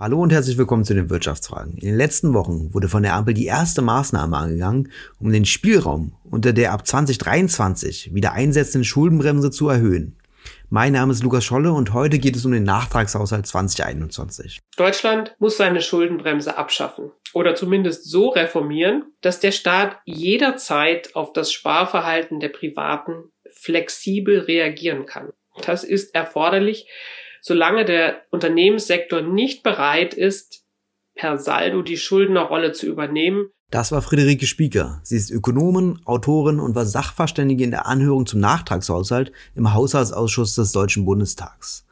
Hallo und herzlich willkommen zu den Wirtschaftsfragen. In den letzten Wochen wurde von der Ampel die erste Maßnahme angegangen, um den Spielraum unter der ab 2023 wieder einsetzenden Schuldenbremse zu erhöhen. Mein Name ist Lukas Scholle und heute geht es um den Nachtragshaushalt 2021. Deutschland muss seine Schuldenbremse abschaffen oder zumindest so reformieren, dass der Staat jederzeit auf das Sparverhalten der Privaten flexibel reagieren kann. Das ist erforderlich, solange der Unternehmenssektor nicht bereit ist, per Saldo die Schuldnerrolle zu übernehmen. Das war Friederike Spieker. Sie ist Ökonomin, Autorin und war Sachverständige in der Anhörung zum Nachtragshaushalt im Haushaltsausschuss des Deutschen Bundestags.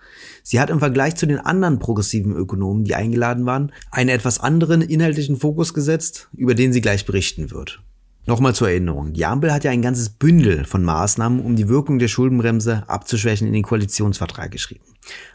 Sie hat im Vergleich zu den anderen progressiven Ökonomen, die eingeladen waren, einen etwas anderen inhaltlichen Fokus gesetzt, über den sie gleich berichten wird. Nochmal zur Erinnerung. Die Ampel hat ja ein ganzes Bündel von Maßnahmen, um die Wirkung der Schuldenbremse abzuschwächen, in den Koalitionsvertrag geschrieben.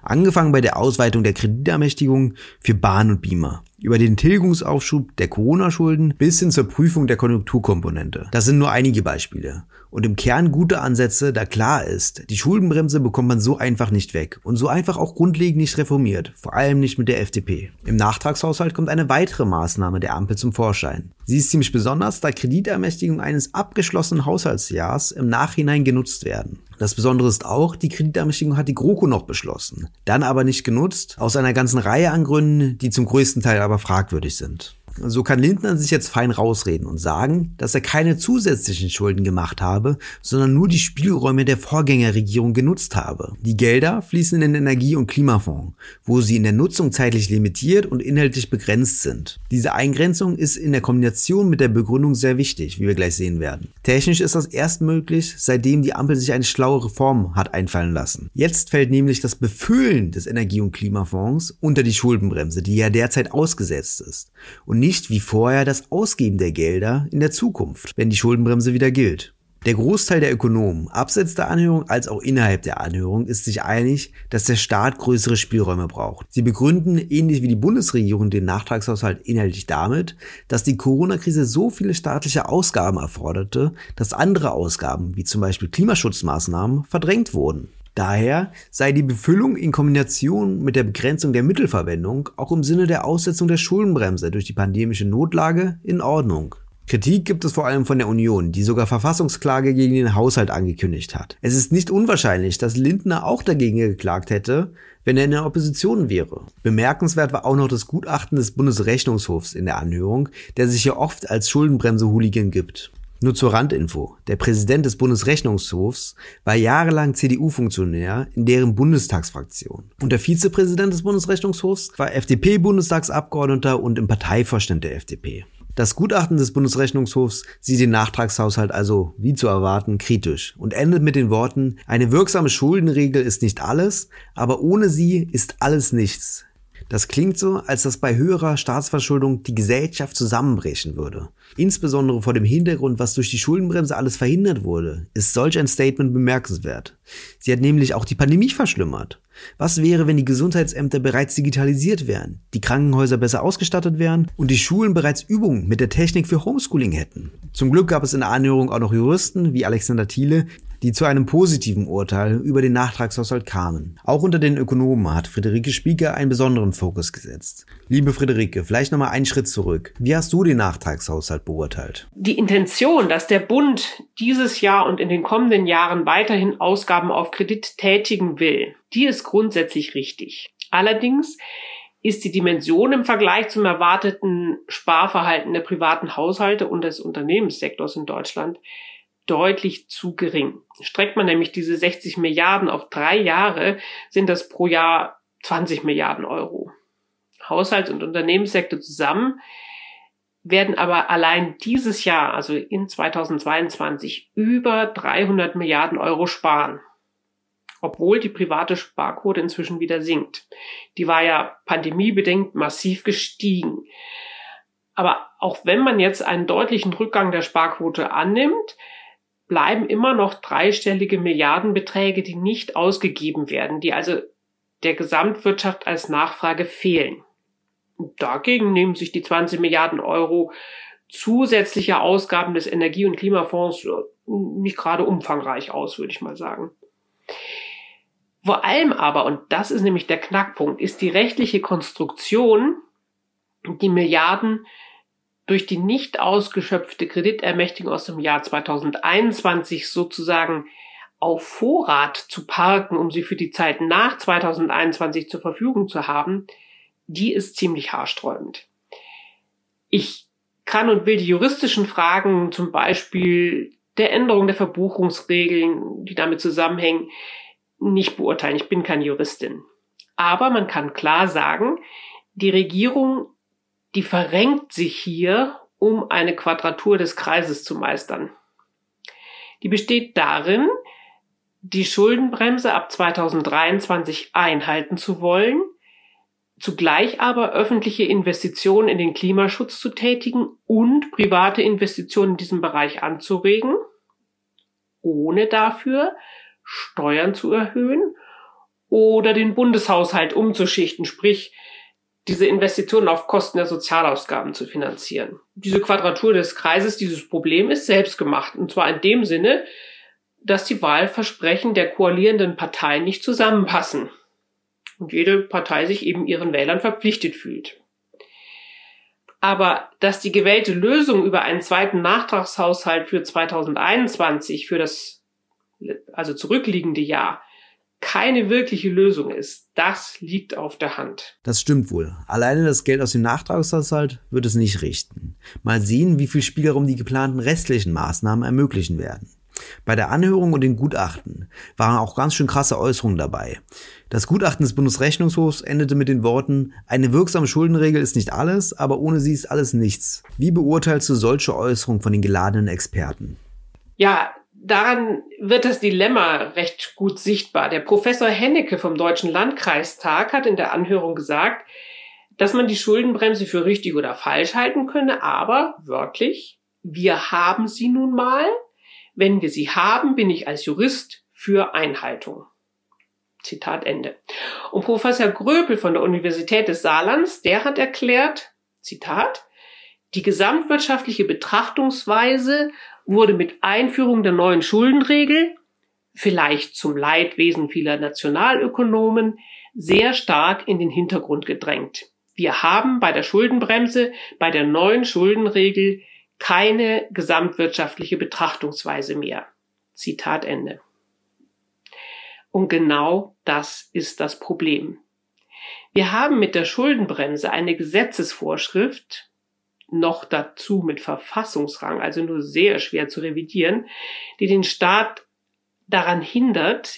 Angefangen bei der Ausweitung der Kreditermächtigung für Bahn und Beamer über den Tilgungsaufschub der Corona-Schulden bis hin zur Prüfung der Konjunkturkomponente. Das sind nur einige Beispiele. Und im Kern gute Ansätze, da klar ist, die Schuldenbremse bekommt man so einfach nicht weg und so einfach auch grundlegend nicht reformiert, vor allem nicht mit der FDP. Im Nachtragshaushalt kommt eine weitere Maßnahme der Ampel zum Vorschein. Sie ist ziemlich besonders, da Kreditermächtigungen eines abgeschlossenen Haushaltsjahrs im Nachhinein genutzt werden. Das Besondere ist auch, die Kreditermächtigung hat die GroKo noch beschlossen, dann aber nicht genutzt, aus einer ganzen Reihe an Gründen, die zum größten Teil aber fragwürdig sind. So kann Lindner sich jetzt fein rausreden und sagen, dass er keine zusätzlichen Schulden gemacht habe, sondern nur die Spielräume der Vorgängerregierung genutzt habe. Die Gelder fließen in den Energie- und Klimafonds, wo sie in der Nutzung zeitlich limitiert und inhaltlich begrenzt sind. Diese Eingrenzung ist in der Kombination mit der Begründung sehr wichtig, wie wir gleich sehen werden. Technisch ist das erst möglich, seitdem die Ampel sich eine schlaue Reform hat einfallen lassen. Jetzt fällt nämlich das Befüllen des Energie- und Klimafonds unter die Schuldenbremse, die ja derzeit ausgesetzt ist. Und nicht wie vorher das Ausgeben der Gelder in der Zukunft, wenn die Schuldenbremse wieder gilt. Der Großteil der Ökonomen, abseits der Anhörung als auch innerhalb der Anhörung, ist sich einig, dass der Staat größere Spielräume braucht. Sie begründen, ähnlich wie die Bundesregierung, den Nachtragshaushalt inhaltlich damit, dass die Corona-Krise so viele staatliche Ausgaben erforderte, dass andere Ausgaben, wie zum Beispiel Klimaschutzmaßnahmen, verdrängt wurden. Daher sei die Befüllung in Kombination mit der Begrenzung der Mittelverwendung auch im Sinne der Aussetzung der Schuldenbremse durch die pandemische Notlage in Ordnung. Kritik gibt es vor allem von der Union, die sogar Verfassungsklage gegen den Haushalt angekündigt hat. Es ist nicht unwahrscheinlich, dass Lindner auch dagegen geklagt hätte, wenn er in der Opposition wäre. Bemerkenswert war auch noch das Gutachten des Bundesrechnungshofs in der Anhörung, der sich ja oft als Schuldenbremse-Hooligan gibt. Nur zur Randinfo. Der Präsident des Bundesrechnungshofs war jahrelang CDU-Funktionär in deren Bundestagsfraktion. Und der Vizepräsident des Bundesrechnungshofs war FDP-Bundestagsabgeordneter und im Parteivorstand der FDP. Das Gutachten des Bundesrechnungshofs sieht den Nachtragshaushalt also, wie zu erwarten, kritisch und endet mit den Worten, eine wirksame Schuldenregel ist nicht alles, aber ohne sie ist alles nichts. Das klingt so, als dass bei höherer Staatsverschuldung die Gesellschaft zusammenbrechen würde. Insbesondere vor dem Hintergrund, was durch die Schuldenbremse alles verhindert wurde, ist solch ein Statement bemerkenswert. Sie hat nämlich auch die Pandemie verschlimmert. Was wäre, wenn die Gesundheitsämter bereits digitalisiert wären, die Krankenhäuser besser ausgestattet wären und die Schulen bereits Übungen mit der Technik für Homeschooling hätten? Zum Glück gab es in der Anhörung auch noch Juristen wie Alexander Thiele, die zu einem positiven Urteil über den Nachtragshaushalt kamen. Auch unter den Ökonomen hat Friederike Spieker einen besonderen Fokus gesetzt. Liebe Friederike, vielleicht nochmal einen Schritt zurück. Wie hast du den Nachtragshaushalt beurteilt? Die Intention, dass der Bund dieses Jahr und in den kommenden Jahren weiterhin Ausgaben auf Kredit tätigen will, die ist grundsätzlich richtig. Allerdings ist die Dimension im Vergleich zum erwarteten Sparverhalten der privaten Haushalte und des Unternehmenssektors in Deutschland deutlich zu gering. Streckt man nämlich diese 60 Milliarden auf drei Jahre, sind das pro Jahr 20 Milliarden Euro. Haushalts- und Unternehmenssektor zusammen werden aber allein dieses Jahr, also in 2022, über 300 Milliarden Euro sparen. Obwohl die private Sparquote inzwischen wieder sinkt. Die war ja pandemiebedingt massiv gestiegen. Aber auch wenn man jetzt einen deutlichen Rückgang der Sparquote annimmt, bleiben immer noch dreistellige Milliardenbeträge, die nicht ausgegeben werden, die also der Gesamtwirtschaft als Nachfrage fehlen. Dagegen nehmen sich die 20 Milliarden Euro zusätzliche Ausgaben des Energie- und Klimafonds nicht gerade umfangreich aus, würde ich mal sagen. Vor allem aber, und das ist nämlich der Knackpunkt, ist die rechtliche Konstruktion, die Milliarden durch die nicht ausgeschöpfte Kreditermächtigung aus dem Jahr 2021 sozusagen auf Vorrat zu parken, um sie für die Zeit nach 2021 zur Verfügung zu haben, die ist ziemlich haarsträubend. Ich kann und will die juristischen Fragen, zum Beispiel der Änderung der Verbuchungsregeln, die damit zusammenhängen, nicht beurteilen. Ich bin keine Juristin. Aber man kann klar sagen, die Regierung, die verrenkt sich hier, um eine Quadratur des Kreises zu meistern. Die besteht darin, die Schuldenbremse ab 2023 einhalten zu wollen, zugleich aber öffentliche Investitionen in den Klimaschutz zu tätigen und private Investitionen in diesem Bereich anzuregen, ohne dafür Steuern zu erhöhen oder den Bundeshaushalt umzuschichten, sprich diese Investitionen auf Kosten der Sozialausgaben zu finanzieren. Diese Quadratur des Kreises, dieses Problem ist selbst gemacht. Und zwar in dem Sinne, dass die Wahlversprechen der koalierenden Parteien nicht zusammenpassen und jede Partei sich eben ihren Wählern verpflichtet fühlt. Aber dass die gewählte Lösung über einen zweiten Nachtragshaushalt für 2021, für das also zurückliegende Jahr, keine wirkliche Lösung ist, das liegt auf der Hand. Das stimmt wohl. Alleine das Geld aus dem Nachtragshaushalt wird es nicht richten. Mal sehen, wie viel Spielraum die geplanten restlichen Maßnahmen ermöglichen werden. Bei der Anhörung und den Gutachten waren auch ganz schön krasse Äußerungen dabei. Das Gutachten des Bundesrechnungshofs endete mit den Worten, eine wirksame Schuldenregel ist nicht alles, aber ohne sie ist alles nichts. Wie beurteilst du solche Äußerungen von den geladenen Experten? Ja, daran wird das Dilemma recht gut sichtbar. Der Professor Hennecke vom Deutschen Landkreistag hat in der Anhörung gesagt, dass man die Schuldenbremse für richtig oder falsch halten könne, aber wörtlich, wir haben sie nun mal, wenn wir sie haben, bin ich als Jurist für Einhaltung. Zitat Ende. Und Professor Gröpel von der Universität des Saarlands, der hat erklärt, Zitat, die gesamtwirtschaftliche Betrachtungsweise wurde mit Einführung der neuen Schuldenregel, vielleicht zum Leidwesen vieler Nationalökonomen, sehr stark in den Hintergrund gedrängt. Wir haben bei der Schuldenbremse, bei der neuen Schuldenregel keine gesamtwirtschaftliche Betrachtungsweise mehr. Zitat Ende. Und genau das ist das Problem. Wir haben mit der Schuldenbremse eine Gesetzesvorschrift, noch dazu mit Verfassungsrang, also nur sehr schwer zu revidieren, die den Staat daran hindert,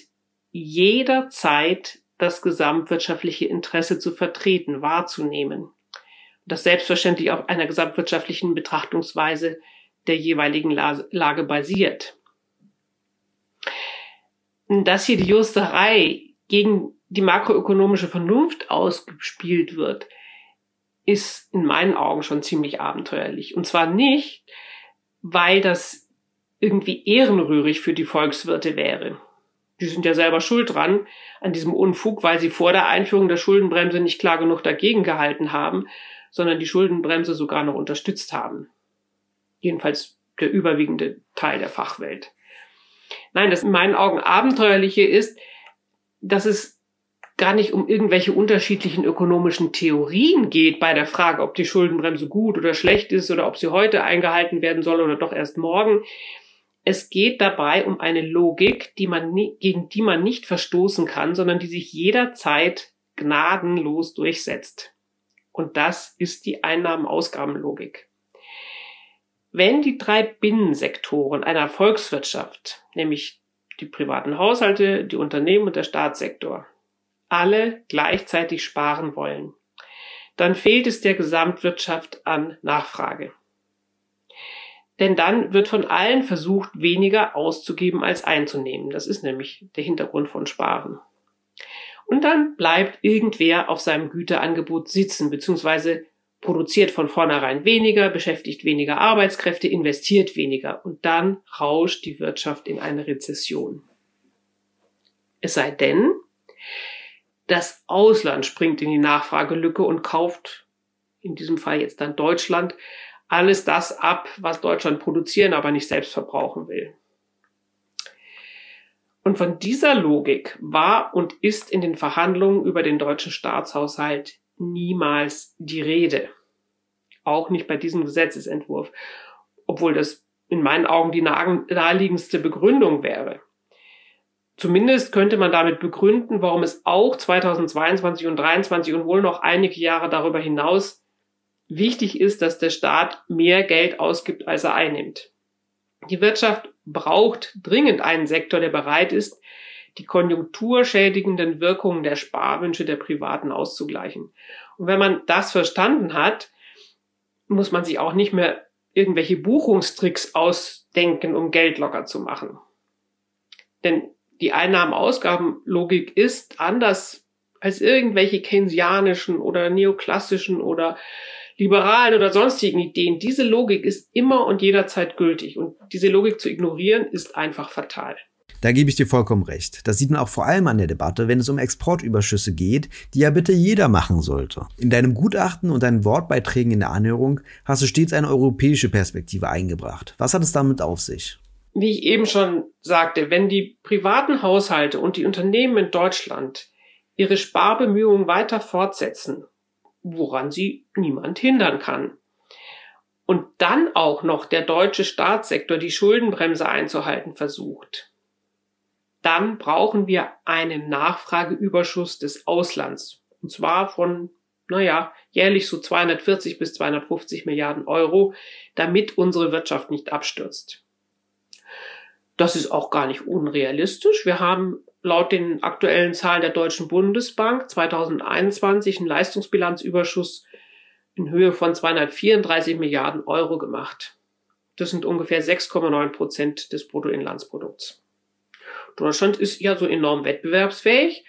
jederzeit das gesamtwirtschaftliche Interesse zu vertreten, wahrzunehmen das selbstverständlich auf einer gesamtwirtschaftlichen Betrachtungsweise der jeweiligen Lage basiert. Dass hier die Justerei gegen die makroökonomische Vernunft ausgespielt wird, ist in meinen Augen schon ziemlich abenteuerlich. Und zwar nicht, weil das irgendwie ehrenrührig für die Volkswirte wäre. Die sind ja selber schuld dran an diesem Unfug, weil sie vor der Einführung der Schuldenbremse nicht klar genug dagegen gehalten haben sondern die Schuldenbremse sogar noch unterstützt haben. Jedenfalls der überwiegende Teil der Fachwelt. Nein, das in meinen Augen abenteuerliche ist, dass es gar nicht um irgendwelche unterschiedlichen ökonomischen Theorien geht bei der Frage, ob die Schuldenbremse gut oder schlecht ist oder ob sie heute eingehalten werden soll oder doch erst morgen. Es geht dabei um eine Logik, die man gegen die man nicht verstoßen kann, sondern die sich jederzeit gnadenlos durchsetzt. Und das ist die Einnahmen-Ausgabenlogik. Wenn die drei Binnensektoren einer Volkswirtschaft, nämlich die privaten Haushalte, die Unternehmen und der Staatssektor, alle gleichzeitig sparen wollen, dann fehlt es der Gesamtwirtschaft an Nachfrage. Denn dann wird von allen versucht, weniger auszugeben als einzunehmen. Das ist nämlich der Hintergrund von Sparen. Und dann bleibt irgendwer auf seinem Güterangebot sitzen, beziehungsweise produziert von vornherein weniger, beschäftigt weniger Arbeitskräfte, investiert weniger und dann rauscht die Wirtschaft in eine Rezession. Es sei denn, das Ausland springt in die Nachfragelücke und kauft, in diesem Fall jetzt dann Deutschland, alles das ab, was Deutschland produzieren, aber nicht selbst verbrauchen will. Und von dieser Logik war und ist in den Verhandlungen über den deutschen Staatshaushalt niemals die Rede. Auch nicht bei diesem Gesetzesentwurf, obwohl das in meinen Augen die naheliegendste Begründung wäre. Zumindest könnte man damit begründen, warum es auch 2022 und 2023 und wohl noch einige Jahre darüber hinaus wichtig ist, dass der Staat mehr Geld ausgibt, als er einnimmt. Die Wirtschaft braucht dringend einen Sektor, der bereit ist, die konjunkturschädigenden Wirkungen der Sparwünsche der Privaten auszugleichen. Und wenn man das verstanden hat, muss man sich auch nicht mehr irgendwelche Buchungstricks ausdenken, um Geld locker zu machen. Denn die Einnahmen-Ausgaben-Logik ist anders als irgendwelche keynesianischen oder neoklassischen oder liberalen oder sonstigen Ideen. Diese Logik ist immer und jederzeit gültig und diese Logik zu ignorieren ist einfach fatal. Da gebe ich dir vollkommen recht. Das sieht man auch vor allem an der Debatte, wenn es um Exportüberschüsse geht, die ja bitte jeder machen sollte. In deinem Gutachten und deinen Wortbeiträgen in der Anhörung hast du stets eine europäische Perspektive eingebracht. Was hat es damit auf sich? Wie ich eben schon sagte, wenn die privaten Haushalte und die Unternehmen in Deutschland ihre Sparbemühungen weiter fortsetzen, woran sie niemand hindern kann, und dann auch noch der deutsche Staatssektor die Schuldenbremse einzuhalten versucht, dann brauchen wir einen Nachfrageüberschuss des Auslands. Und zwar von, naja, jährlich so 240 bis 250 Milliarden Euro, damit unsere Wirtschaft nicht abstürzt. Das ist auch gar nicht unrealistisch. Wir haben laut den aktuellen Zahlen der Deutschen Bundesbank 2021 einen Leistungsbilanzüberschuss in Höhe von 234 Milliarden Euro gemacht. Das sind ungefähr 6,9 Prozent des Bruttoinlandsprodukts. Deutschland ist ja so enorm wettbewerbsfähig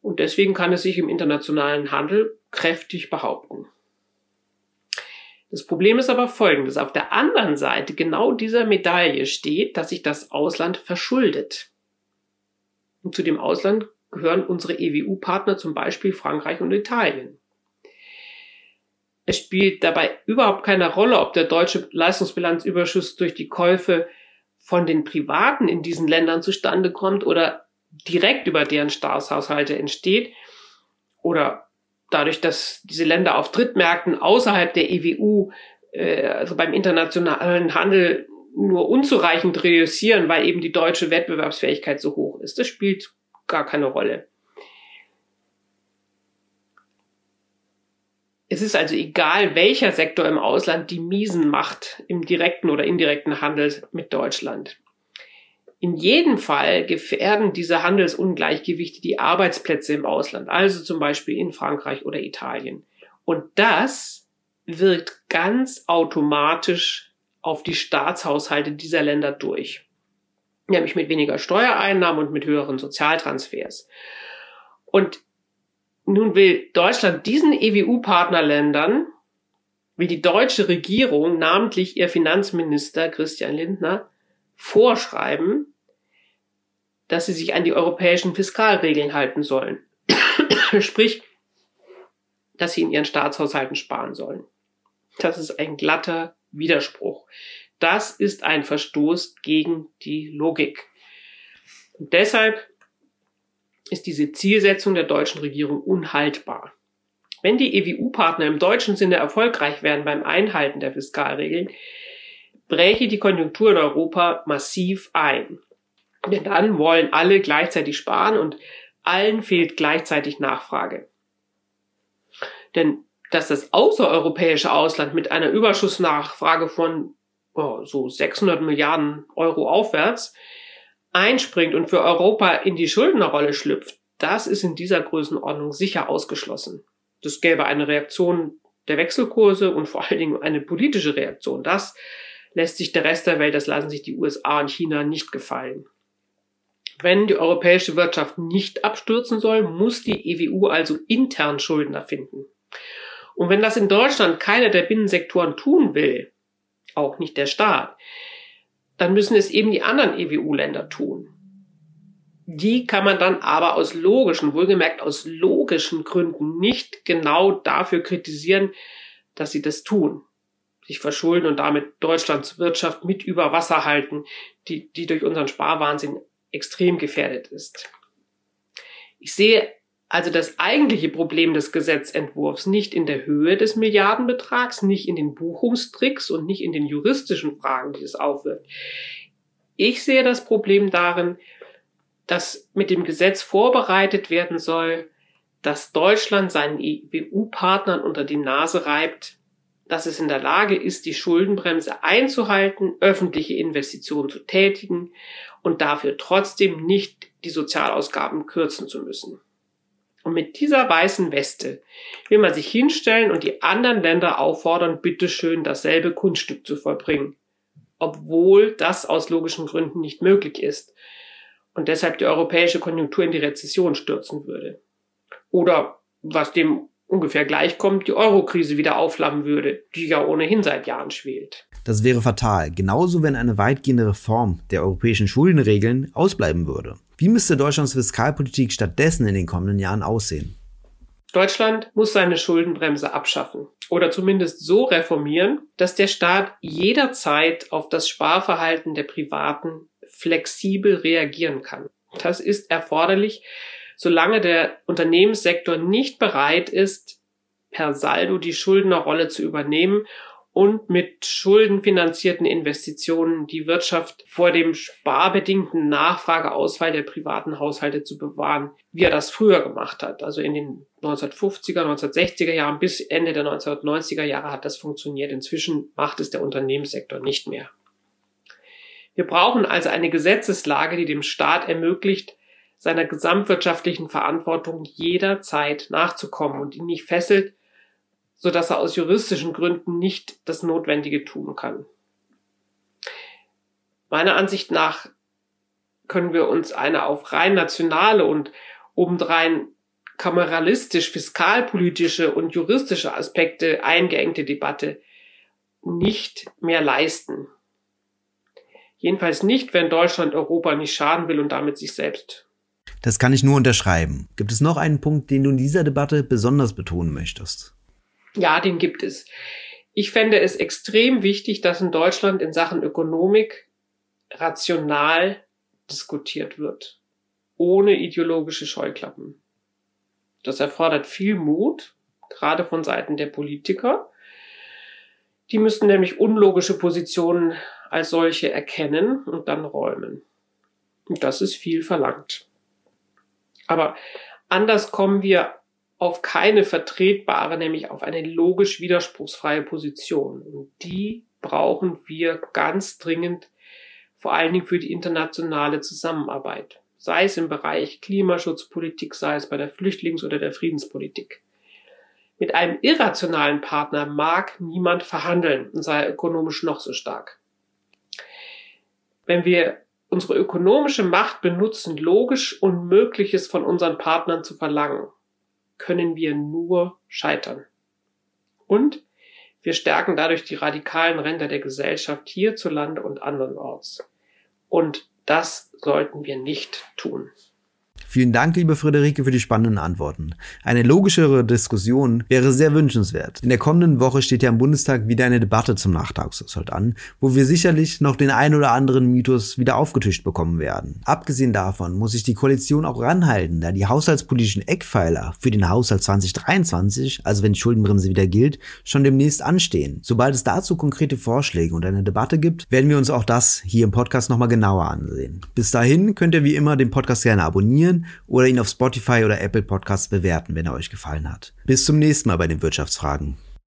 und deswegen kann es sich im internationalen Handel kräftig behaupten. Das Problem ist aber folgendes. Auf der anderen Seite genau dieser Medaille steht, dass sich das Ausland verschuldet. Und zu dem Ausland gehören unsere EWU-Partner zum Beispiel Frankreich und Italien. Es spielt dabei überhaupt keine Rolle, ob der deutsche Leistungsbilanzüberschuss durch die Käufe von den Privaten in diesen Ländern zustande kommt oder direkt über deren Staatshaushalte entsteht oder dadurch, dass diese Länder auf Drittmärkten außerhalb der EWU, äh, also beim internationalen Handel, nur unzureichend reüssieren, weil eben die deutsche Wettbewerbsfähigkeit so hoch ist. Das spielt gar keine Rolle. Es ist also egal, welcher Sektor im Ausland die Miesen macht im direkten oder indirekten Handel mit Deutschland. In jedem Fall gefährden diese Handelsungleichgewichte die Arbeitsplätze im Ausland, also zum Beispiel in Frankreich oder Italien. Und das wirkt ganz automatisch auf die Staatshaushalte dieser Länder durch. Nämlich mit weniger Steuereinnahmen und mit höheren Sozialtransfers. Und nun will Deutschland diesen EWU-Partnerländern, will die deutsche Regierung, namentlich ihr Finanzminister Christian Lindner, vorschreiben, dass sie sich an die europäischen Fiskalregeln halten sollen. Sprich, dass sie in ihren Staatshaushalten sparen sollen. Das ist ein glatter Widerspruch. Das ist ein Verstoß gegen die Logik. Und deshalb ist diese Zielsetzung der deutschen Regierung unhaltbar. Wenn die EWU-Partner im deutschen Sinne erfolgreich wären beim Einhalten der Fiskalregeln, bräche die Konjunktur in Europa massiv ein. Denn dann wollen alle gleichzeitig sparen und allen fehlt gleichzeitig Nachfrage. Denn dass das außereuropäische Ausland mit einer Überschussnachfrage von oh, so 600 Milliarden Euro aufwärts einspringt und für Europa in die Schuldnerrolle schlüpft, das ist in dieser Größenordnung sicher ausgeschlossen. Das gäbe eine Reaktion der Wechselkurse und vor allen Dingen eine politische Reaktion. Das lässt sich der Rest der Welt, das lassen sich die USA und China nicht gefallen. Wenn die europäische Wirtschaft nicht abstürzen soll, muss die EWU also intern Schuldner finden. Und wenn das in Deutschland keiner der Binnensektoren tun will, auch nicht der Staat, dann müssen es eben die anderen EWU-Länder tun. Die kann man dann aber aus logischen, wohlgemerkt aus logischen Gründen nicht genau dafür kritisieren, dass sie das tun. Sich verschulden und damit Deutschlands Wirtschaft mit über Wasser halten, die, die durch unseren Sparwahnsinn extrem gefährdet ist. Ich sehe also das eigentliche Problem des Gesetzentwurfs nicht in der Höhe des Milliardenbetrags, nicht in den Buchungstricks und nicht in den juristischen Fragen, die es aufwirft. Ich sehe das Problem darin, dass mit dem Gesetz vorbereitet werden soll, dass Deutschland seinen EU-Partnern unter die Nase reibt, dass es in der Lage ist, die Schuldenbremse einzuhalten, öffentliche Investitionen zu tätigen und dafür trotzdem nicht die Sozialausgaben kürzen zu müssen. Und mit dieser weißen Weste will man sich hinstellen und die anderen Länder auffordern, bitteschön dasselbe Kunststück zu vollbringen, obwohl das aus logischen Gründen nicht möglich ist und deshalb die europäische Konjunktur in die Rezession stürzen würde. Oder was dem ungefähr gleichkommt, die Eurokrise wieder aufflammen würde, die ja ohnehin seit Jahren schwelt. Das wäre fatal, genauso wenn eine weitgehende Reform der europäischen Schuldenregeln ausbleiben würde. Wie müsste Deutschlands Fiskalpolitik stattdessen in den kommenden Jahren aussehen? Deutschland muss seine Schuldenbremse abschaffen oder zumindest so reformieren, dass der Staat jederzeit auf das Sparverhalten der Privaten flexibel reagieren kann. Das ist erforderlich, solange der Unternehmenssektor nicht bereit ist, per Saldo die Schuldnerrolle zu übernehmen und mit schuldenfinanzierten Investitionen die Wirtschaft vor dem sparbedingten Nachfrageausfall der privaten Haushalte zu bewahren, wie er das früher gemacht hat. Also in den 1950er, 1960er Jahren bis Ende der 1990er Jahre hat das funktioniert. Inzwischen macht es der Unternehmenssektor nicht mehr. Wir brauchen also eine Gesetzeslage, die dem Staat ermöglicht, seiner gesamtwirtschaftlichen Verantwortung jederzeit nachzukommen und ihn nicht fesselt, so dass er aus juristischen Gründen nicht das Notwendige tun kann. Meiner Ansicht nach können wir uns eine auf rein nationale und obendrein kameralistisch, fiskalpolitische und juristische Aspekte eingeengte Debatte nicht mehr leisten. Jedenfalls nicht, wenn Deutschland Europa nicht schaden will und damit sich selbst. Das kann ich nur unterschreiben. Gibt es noch einen Punkt, den du in dieser Debatte besonders betonen möchtest? Ja, den gibt es. Ich fände es extrem wichtig, dass in Deutschland in Sachen Ökonomik rational diskutiert wird, ohne ideologische Scheuklappen. Das erfordert viel Mut, gerade von Seiten der Politiker. Die müssten nämlich unlogische Positionen als solche erkennen und dann räumen. Und das ist viel verlangt. Aber anders kommen wir auf keine vertretbare, nämlich auf eine logisch widerspruchsfreie Position. Und die brauchen wir ganz dringend, vor allen Dingen für die internationale Zusammenarbeit. Sei es im Bereich Klimaschutzpolitik, sei es bei der Flüchtlings- oder der Friedenspolitik. Mit einem irrationalen Partner mag niemand verhandeln und sei ökonomisch noch so stark. Wenn wir unsere ökonomische Macht benutzen, logisch Unmögliches von unseren Partnern zu verlangen, können wir nur scheitern. Und wir stärken dadurch die radikalen Ränder der Gesellschaft hierzulande und andernorts. Und das sollten wir nicht tun. Vielen Dank, liebe Friederike, für die spannenden Antworten. Eine logischere Diskussion wäre sehr wünschenswert. In der kommenden Woche steht ja im Bundestag wieder eine Debatte zum Nachtragshaushalt an, wo wir sicherlich noch den ein oder anderen Mythos wieder aufgetischt bekommen werden. Abgesehen davon muss sich die Koalition auch ranhalten, da die haushaltspolitischen Eckpfeiler für den Haushalt 2023, also wenn die Schuldenbremse wieder gilt, schon demnächst anstehen. Sobald es dazu konkrete Vorschläge und eine Debatte gibt, werden wir uns auch das hier im Podcast nochmal genauer ansehen. Bis dahin könnt ihr wie immer den Podcast gerne oder ihn auf Spotify oder Apple Podcasts bewerten, wenn er euch gefallen hat. Bis zum nächsten Mal bei den Wirtschaftsfragen.